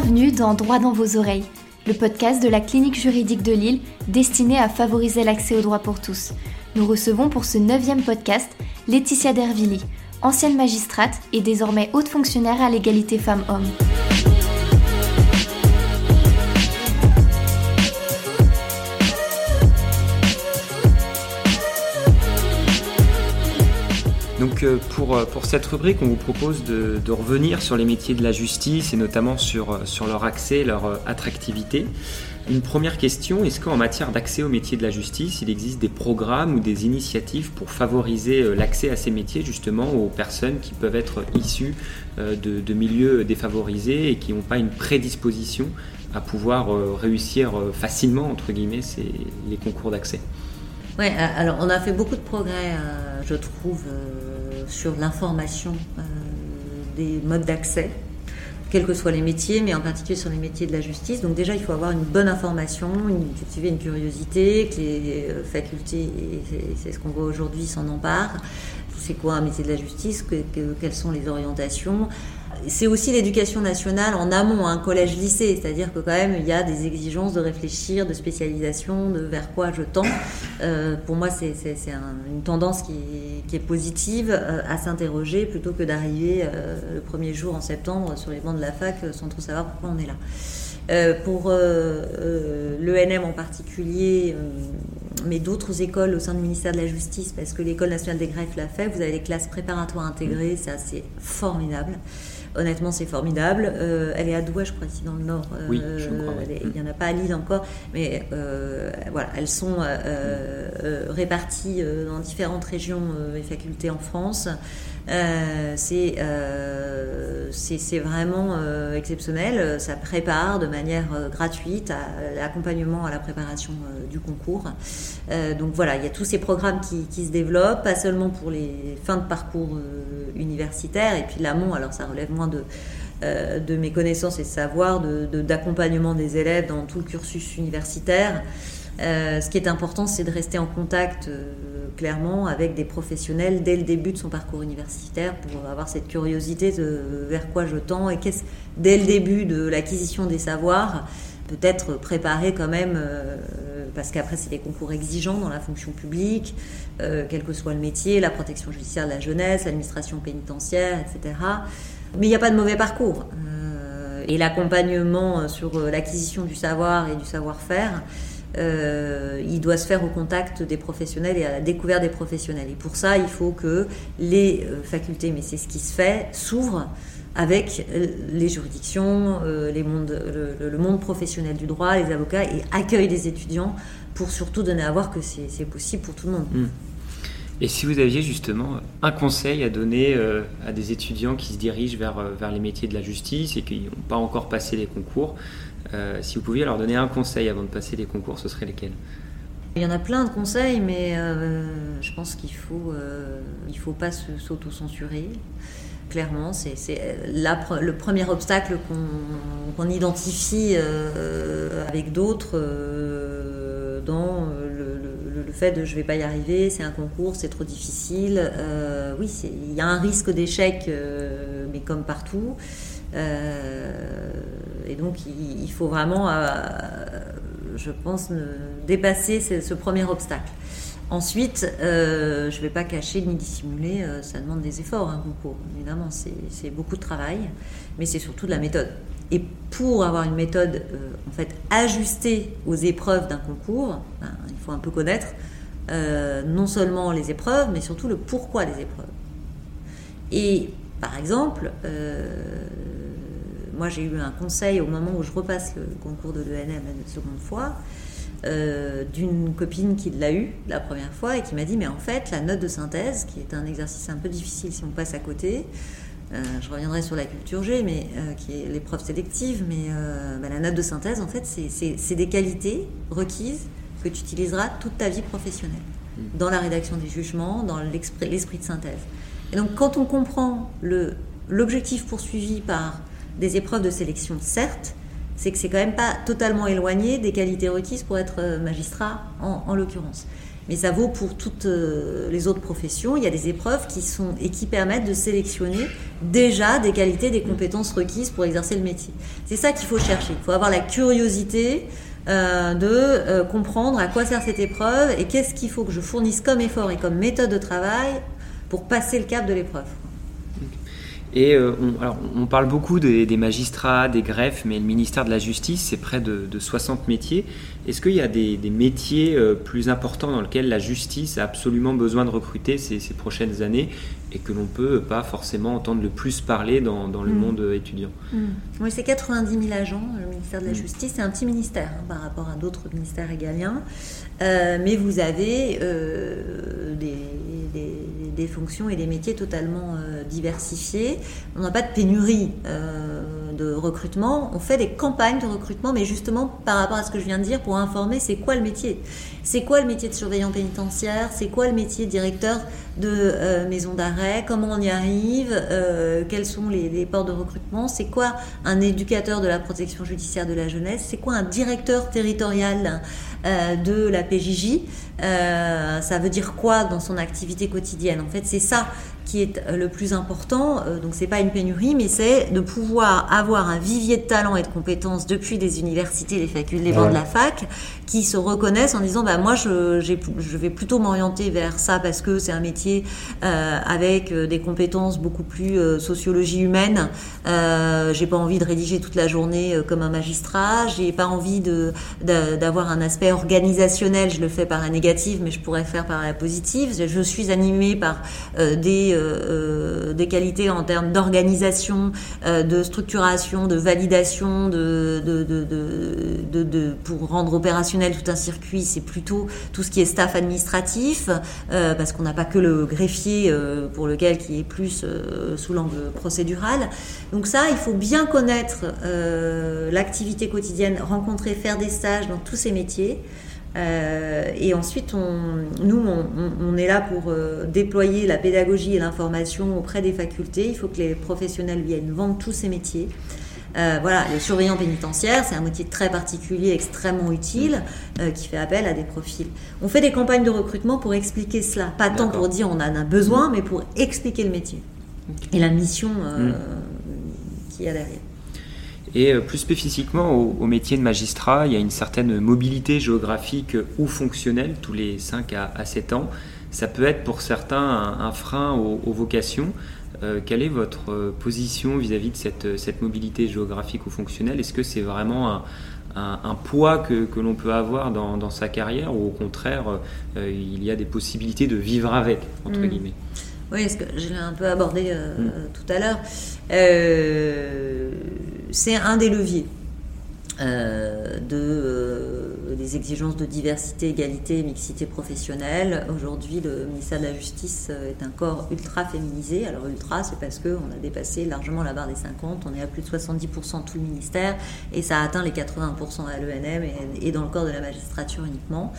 Bienvenue dans Droit dans vos oreilles, le podcast de la clinique juridique de Lille destiné à favoriser l'accès au droit pour tous. Nous recevons pour ce neuvième podcast Laetitia Dervilly, ancienne magistrate et désormais haute fonctionnaire à l'égalité femmes-hommes. Donc euh, pour, euh, pour cette rubrique, on vous propose de, revenir sur les métiers de la justice et notamment sur, euh, sur leur accès, leur attractivité. Une première question, est-ce qu'en matière d'accès aux métiers de la justice, il existe des programmes ou des initiatives pour favoriser l'accès à ces métiers justement aux personnes qui peuvent être issues de, de milieux défavorisés et qui n'ont pas une prédisposition à pouvoir réussir facilement, entre guillemets, ces, les concours d'accès? Oui, alors on a fait beaucoup de progrès, je trouve, sur l'information euh, des modes d'accès, quels que soient les métiers, mais en particulier sur les métiers de la justice. Donc déjà, il faut avoir une bonne information, cultiver une curiosité, que les euh, facultés, c'est ce qu'on voit aujourd'hui, s'en emparent. C'est quoi un métier de la justice? Quelles sont les orientations? C'est aussi l'éducation nationale en amont, un collège-lycée, c'est-à-dire que quand même il y a des exigences de réfléchir, de spécialisation, de vers quoi je tends. Euh, pour moi, c'est une tendance qui, est positive euh, à s'interroger plutôt que d'arriver euh, le premier jour en septembre sur les bancs de la fac sans trop savoir pourquoi on est là. pour l'ENM en particulier, mais d'autres écoles au sein du ministère de la Justice, parce que l'école nationale des greffes l'a fait, vous avez les classes préparatoires intégrées, c'est assez formidable. Honnêtement, c'est formidable. Euh, elle est à Douai, je crois, ici dans le Nord. oui, je crois. Il n'y en a pas à Lille encore, mais euh, voilà, elles sont euh, réparties dans différentes régions et facultés en France. c'est c'est vraiment exceptionnel. Ça prépare de manière gratuite à l'accompagnement à la préparation du concours. donc voilà, il y a tous ces programmes qui, se développent, pas seulement pour les fins de parcours universitaires, et puis l'amont, alors ça relève moins de, euh, de mes connaissances et de savoir, d'accompagnement de, des élèves dans tout le cursus universitaire. Euh, ce qui est important, c'est de rester en contact euh, clairement avec des professionnels dès le début de son parcours universitaire pour avoir cette curiosité de vers quoi je tends et qu'est-ce dès le début de l'acquisition des savoirs peut-être préparer quand même parce qu'après c'est des concours exigeants dans la fonction publique, quel que soit le métier, la protection judiciaire de la jeunesse, l'administration pénitentiaire, etc. Mais il n'y a pas de mauvais parcours. Euh, et l'accompagnement sur euh, l'acquisition du savoir et du savoir-faire, euh, il doit se faire au contact des professionnels et à la découverte des professionnels. Et pour ça, il faut que les facultés, mais c'est ce qui se fait, s'ouvrent avec les juridictions, les mondes, le, monde professionnel du droit, les avocats, et accueillent des étudiants pour surtout donner à voir que c'est possible pour tout le monde. Hmm. Et si vous aviez justement un conseil à donner euh, à des étudiants qui se dirigent euh, vers les métiers de la justice et qui n'ont pas encore passé les concours, euh, si vous pouviez leur donner un conseil avant de passer les concours, ce serait lesquels? Il y en a plein de conseils, mais je pense qu'il faut, il faut pas s'auto-censurer. Clairement, c'est le premier obstacle qu'on identifie avec d'autres dans le fait de je vais pas y arriver, c'est un concours, c'est trop difficile. Euh, oui, il y a un risque d'échec, euh, mais comme partout. Euh, et donc, il, faut vraiment, je pense, dépasser ce, premier obstacle. Ensuite, je ne vais pas cacher ni dissimuler, ça demande des efforts, un concours. Évidemment, c'est beaucoup de travail, mais c'est surtout de la méthode. Et pour avoir une méthode en fait ajustée aux épreuves d'un concours, ben, il faut un peu connaître euh, non seulement les épreuves, mais surtout le pourquoi des épreuves. Et par exemple, euh, moi j'ai eu un conseil au moment où je repasse le concours de l'ENM la seconde fois, euh, d'une copine qui l'a eu la première fois et qui m'a dit mais en fait la note de synthèse, qui est un exercice un peu difficile si on passe à côté, je reviendrai sur la culture G, mais qui est l'épreuve sélective, mais bah, la note de synthèse, en fait, c'est des qualités requises que tu utiliseras toute ta vie professionnelle, mm. dans la rédaction des jugements, dans l'esprit de synthèse. Et donc quand on comprend l'objectif poursuivi par des épreuves de sélection, certes, c'est que c'est quand même pas totalement éloigné des qualités requises pour être euh, magistrat en, l'occurrence. Mais ça vaut pour toutes les autres professions. Il y a des épreuves qui, sont, et qui permettent de sélectionner déjà des qualités, des compétences requises pour exercer le métier. C'est ça qu'il faut chercher. Il faut avoir la curiosité euh, de euh, comprendre à quoi sert cette épreuve et qu'est-ce qu'il faut que je fournisse comme effort et comme méthode de travail pour passer le cap de l'épreuve. Et euh, on, alors, on parle beaucoup des, magistrats, des greffes, mais le ministère de la Justice, c'est près de, 60 métiers. Est-ce qu'il y a des, métiers euh, plus importants dans lesquels la justice a absolument besoin de recruter ces, prochaines années et que l'on ne peut pas forcément entendre le plus parler dans, le mm. monde étudiant? Mm. Oui, c'est 90 000 agents, le ministère de la mm. Justice. C'est un petit ministère hein, par rapport à d'autres ministères régaliens. Euh, mais vous avez des des fonctions et des métiers totalement euh, diversifiés. On n'a pas de pénurie euh, recrutement. On fait des campagnes de recrutement, mais justement par rapport à ce que je viens de dire, pour informer c'est quoi le métier? C'est quoi le métier de surveillant pénitentiaire? C'est quoi le métier de directeur de euh, maison d'arrêt? Comment on y arrive? Quels sont les, les ports de recrutement? C'est quoi un éducateur de la protection judiciaire de la jeunesse? C'est quoi un directeur territorial de la PJJ Ça veut dire quoi dans son activité quotidienne? En fait, c'est ça qui est euh, le plus important. Euh, donc c'est pas une pénurie, mais c'est de pouvoir avoir un vivier de talent et de compétences depuis des universités, les facultés, les bancs de la fac, qui se reconnaissent en disant bah moi je, je vais plutôt m'orienter vers ça parce que c'est un métier euh, avec des compétences beaucoup plus sociologie humaine. Euh, j'ai pas envie de rédiger toute la journée comme un magistrat. J'ai pas envie de d'avoir un aspect organisationnel. Je le fais par la négative, mais je pourrais faire par la positive. Je suis animée par des euh, euh, des qualités en termes d'organisation, euh, de structuration, de validation, de, pour rendre opérationnel tout un circuit, c'est plutôt tout ce qui est staff administratif, parce qu'on n'a pas que le greffier pour lequel qui est plus sous l'angle procédural. Donc ça, il faut bien connaître l'activité quotidienne, rencontrer, faire des stages dans tous ces métiers. Euh, et ensuite, on, nous, on, est là pour euh, déployer la pédagogie et l'information auprès des facultés. Il faut que les professionnels viennent vendre tous ces métiers. Euh, voilà, le surveillant pénitentiaire, c'est un métier très particulier, extrêmement utile, qui fait appel à des profils. On fait des campagnes de recrutement pour expliquer cela, pas tant pour dire on en a besoin, mais pour expliquer le métier et la mission mmh. qui y a derrière. Et euh, plus spécifiquement au, métier de magistrat, il y a une certaine mobilité géographique ou fonctionnelle tous les 5 à, 7 ans. Ça peut être pour certains un, frein aux, vocations. Euh, quelle est votre euh, position vis-à-vis de cette, mobilité géographique ou fonctionnelle? Est-ce que c'est vraiment un, poids que, l'on peut avoir dans, sa carrière ou au contraire il y a des possibilités de vivre avec, entre hmm. guillemets? Oui, ce que je l'ai un peu abordé hmm. tout à l'heure. Euh, c'est un des leviers euh, de, euh, des exigences de diversité, égalité, mixité professionnelle. Aujourd'hui, le ministère de la Justice est un corps ultra féminisé. Alors ultra, c'est parce qu'on a dépassé largement la barre des 50, on est à plus de 70% tout le ministère, et ça a atteint les 80% à l'ENM et, dans le corps de la magistrature uniquement,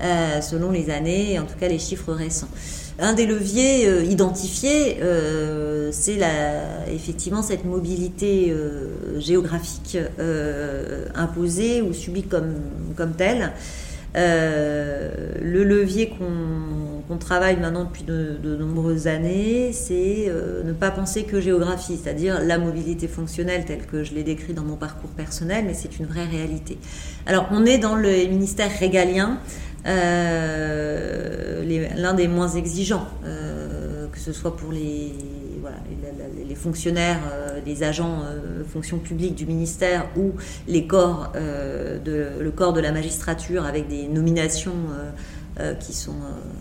selon les années, et en tout cas les chiffres récents. Un des leviers euh, identifiés, euh, c'est effectivement cette mobilité euh, géographique imposée ou subie comme, comme telle. le levier qu'on travaille maintenant depuis de, nombreuses années, c'est ne pas penser que géographie, c'est-à-dire la mobilité fonctionnelle telle que je l'ai décrit dans mon parcours personnel, mais c'est une vraie réalité. Alors on est dans le ministère régalien euh, l'un des moins exigeants, euh, que ce soit pour les, voilà, les, fonctionnaires, euh, les agents fonction publique du ministère ou les corps, de, le corps de la magistrature avec des nominations qui sont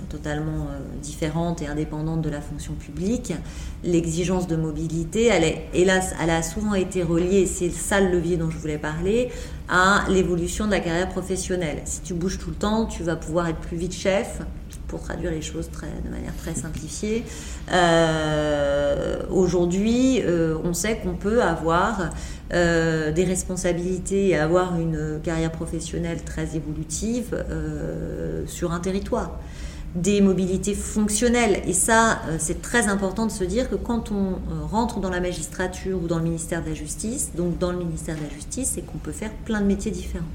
totalement différentes et indépendantes de la fonction publique. L'exigence de mobilité, hélas, elle a souvent été reliée, c'est ça le levier dont je voulais parler, à l'évolution de la carrière professionnelle. Si tu bouges tout le temps, tu vas pouvoir être plus vite chef, pour traduire les choses de manière très simplifiée. Euh, aujourd'hui, euh, on sait qu'on peut avoir euh, des responsabilités et avoir une carrière professionnelle très évolutive sur un territoire des mobilités fonctionnelles. Et ça, c'est très important de se dire que quand on rentre dans la magistrature ou dans le ministère de la Justice, donc dans le ministère de la Justice, c'est qu'on peut faire plein de métiers différents.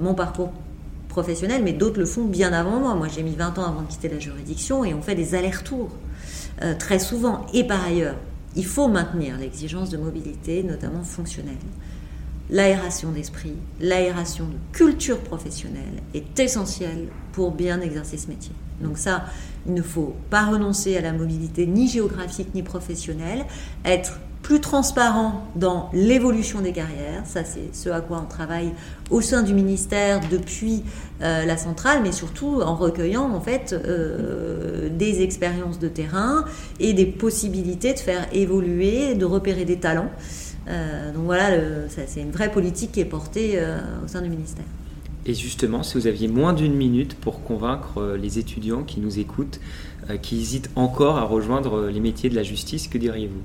Mon parcours mais d'autres le font bien avant moi. Moi, j'ai mis 20 ans avant de quitter la juridiction et on fait des allers-retours euh, très souvent. Et par ailleurs, il faut maintenir l'exigence de mobilité, notamment fonctionnelle. L'aération d'esprit, l'aération de culture professionnelle est essentielle pour bien exercer ce métier. Donc ça, il ne faut pas renoncer à la mobilité ni géographique ni professionnelle, être plus transparent dans l'évolution des carrières. Ça, c'est ce à quoi on travaille au sein du ministère depuis euh, la centrale, mais surtout en recueillant en fait euh, des expériences de terrain et des possibilités de faire évoluer, de repérer des talents. Euh, donc voilà, c'est une vraie politique qui est portée au sein du ministère. Et justement, si vous aviez moins d'une minute pour convaincre les étudiants qui nous écoutent, qui hésitent encore à rejoindre les métiers de la justice, que diriez-vous?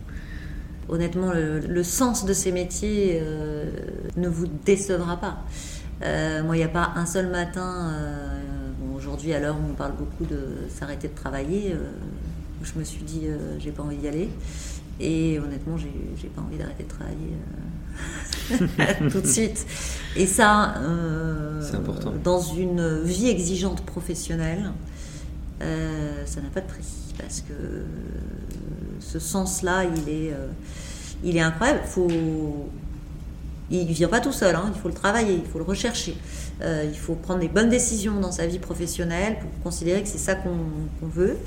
Honnêtement, le, sens de ces métiers euh, ne vous décevra pas. Euh, moi, il n'y a pas un seul matin, euh, aujourd'hui à l'heure où on parle beaucoup de s'arrêter de travailler, je me suis dit, j'ai pas envie d'y aller. Et honnêtement, j'ai pas envie d'arrêter de travailler tout de suite. Et ça, dans une vie exigeante professionnelle, ça n'a pas de prix. Parce que ce sens-là, il est, euh, il est incroyable. Il ne vient pas tout seul, hein. il faut le travailler, il faut le rechercher. Euh, il faut prendre des bonnes décisions dans sa vie professionnelle pour considérer que c'est ça qu'on veut.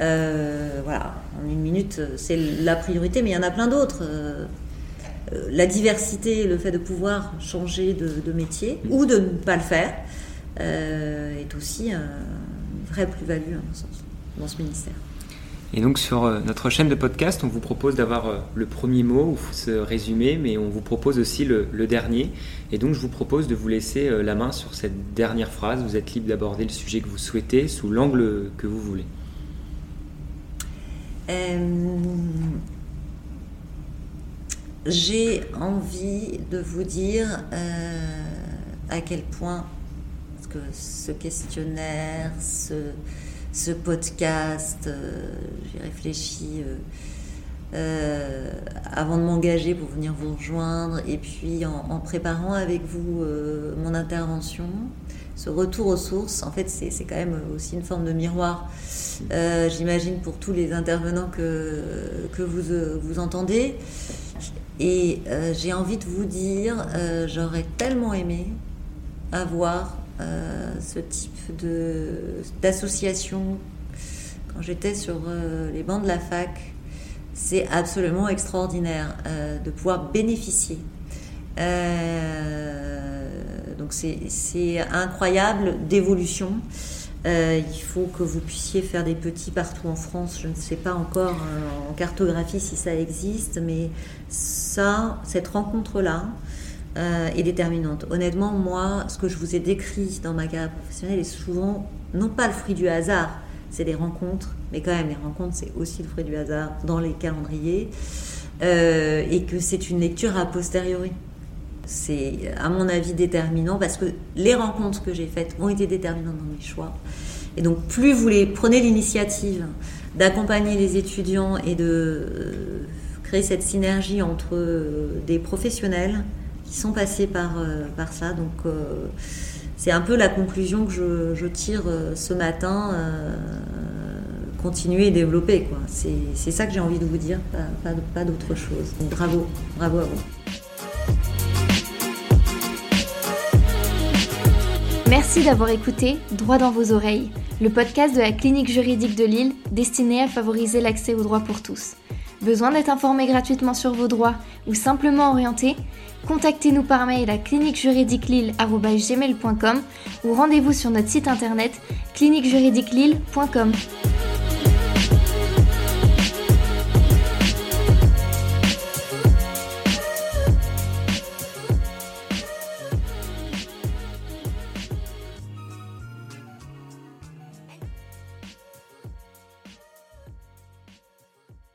Euh, voilà, en une minute, c'est la priorité, mais il y en a plein d'autres. la diversité, le fait de pouvoir changer de, métier ou de ne pas le faire, est aussi une vraie plus-value, sens, dans ce ministère. Et donc sur euh, notre chaîne de podcast, on vous propose d'avoir euh, le premier mot ou ce résumé, mais on vous propose aussi le, dernier. Et donc je vous propose de vous laisser euh, la main sur cette dernière phrase. Vous êtes libre d'aborder le sujet que vous souhaitez sous l'angle que vous voulez. J'ai envie de vous dire à quel point que ce questionnaire, ce, ce podcast. Euh, j'ai réfléchi euh, euh, avant de m'engager pour venir vous rejoindre et puis en, préparant avec vous mon intervention. Ce retour aux sources, en fait, c'est quand même aussi une forme de miroir, j'imagine, pour tous les intervenants que, que vous, vous entendez. Et j'ai envie de vous dire, j'aurais tellement aimé avoir euh, ce type d'association quand j'étais sur euh, les bancs de la fac. C'est absolument extraordinaire euh, de pouvoir bénéficier. donc c'est incroyable d'évolution. il faut que vous puissiez faire des petits partout en France. Je ne sais pas encore en cartographie si ça existe, mais ça, cette rencontre-là, euh, est déterminante. Honnêtement, moi, ce que je vous ai décrit dans ma carrière professionnelle est souvent non pas le fruit du hasard, c'est des rencontres, mais quand même, les rencontres, c'est aussi le fruit du hasard dans les calendriers, euh, et que c'est une lecture a posteriori. C'est, à mon avis, déterminant parce que les rencontres que j'ai faites ont été déterminantes dans mes choix. Et donc, plus vous les prenez l'initiative d'accompagner les étudiants et de euh, créer cette synergie entre des professionnels, sont passés par, euh, par ça. Donc euh, c'est un peu la conclusion que je, tire euh, ce matin. continuer et développer. Quoi. C'est, ça que j'ai envie de vous dire, pas, pas, d'autre chose. Donc bravo, bravo à vous. Merci d'avoir écouté Droit dans vos oreilles, le podcast de la clinique juridique de Lille destiné à favoriser l'accès aux droits pour tous. Besoin d'être informé gratuitement sur vos droits ou simplement orienté Contactez-nous par mail à cliniquejuridiquelille.com ou rendez-vous sur notre site internet cliniquejuridiquelille.com.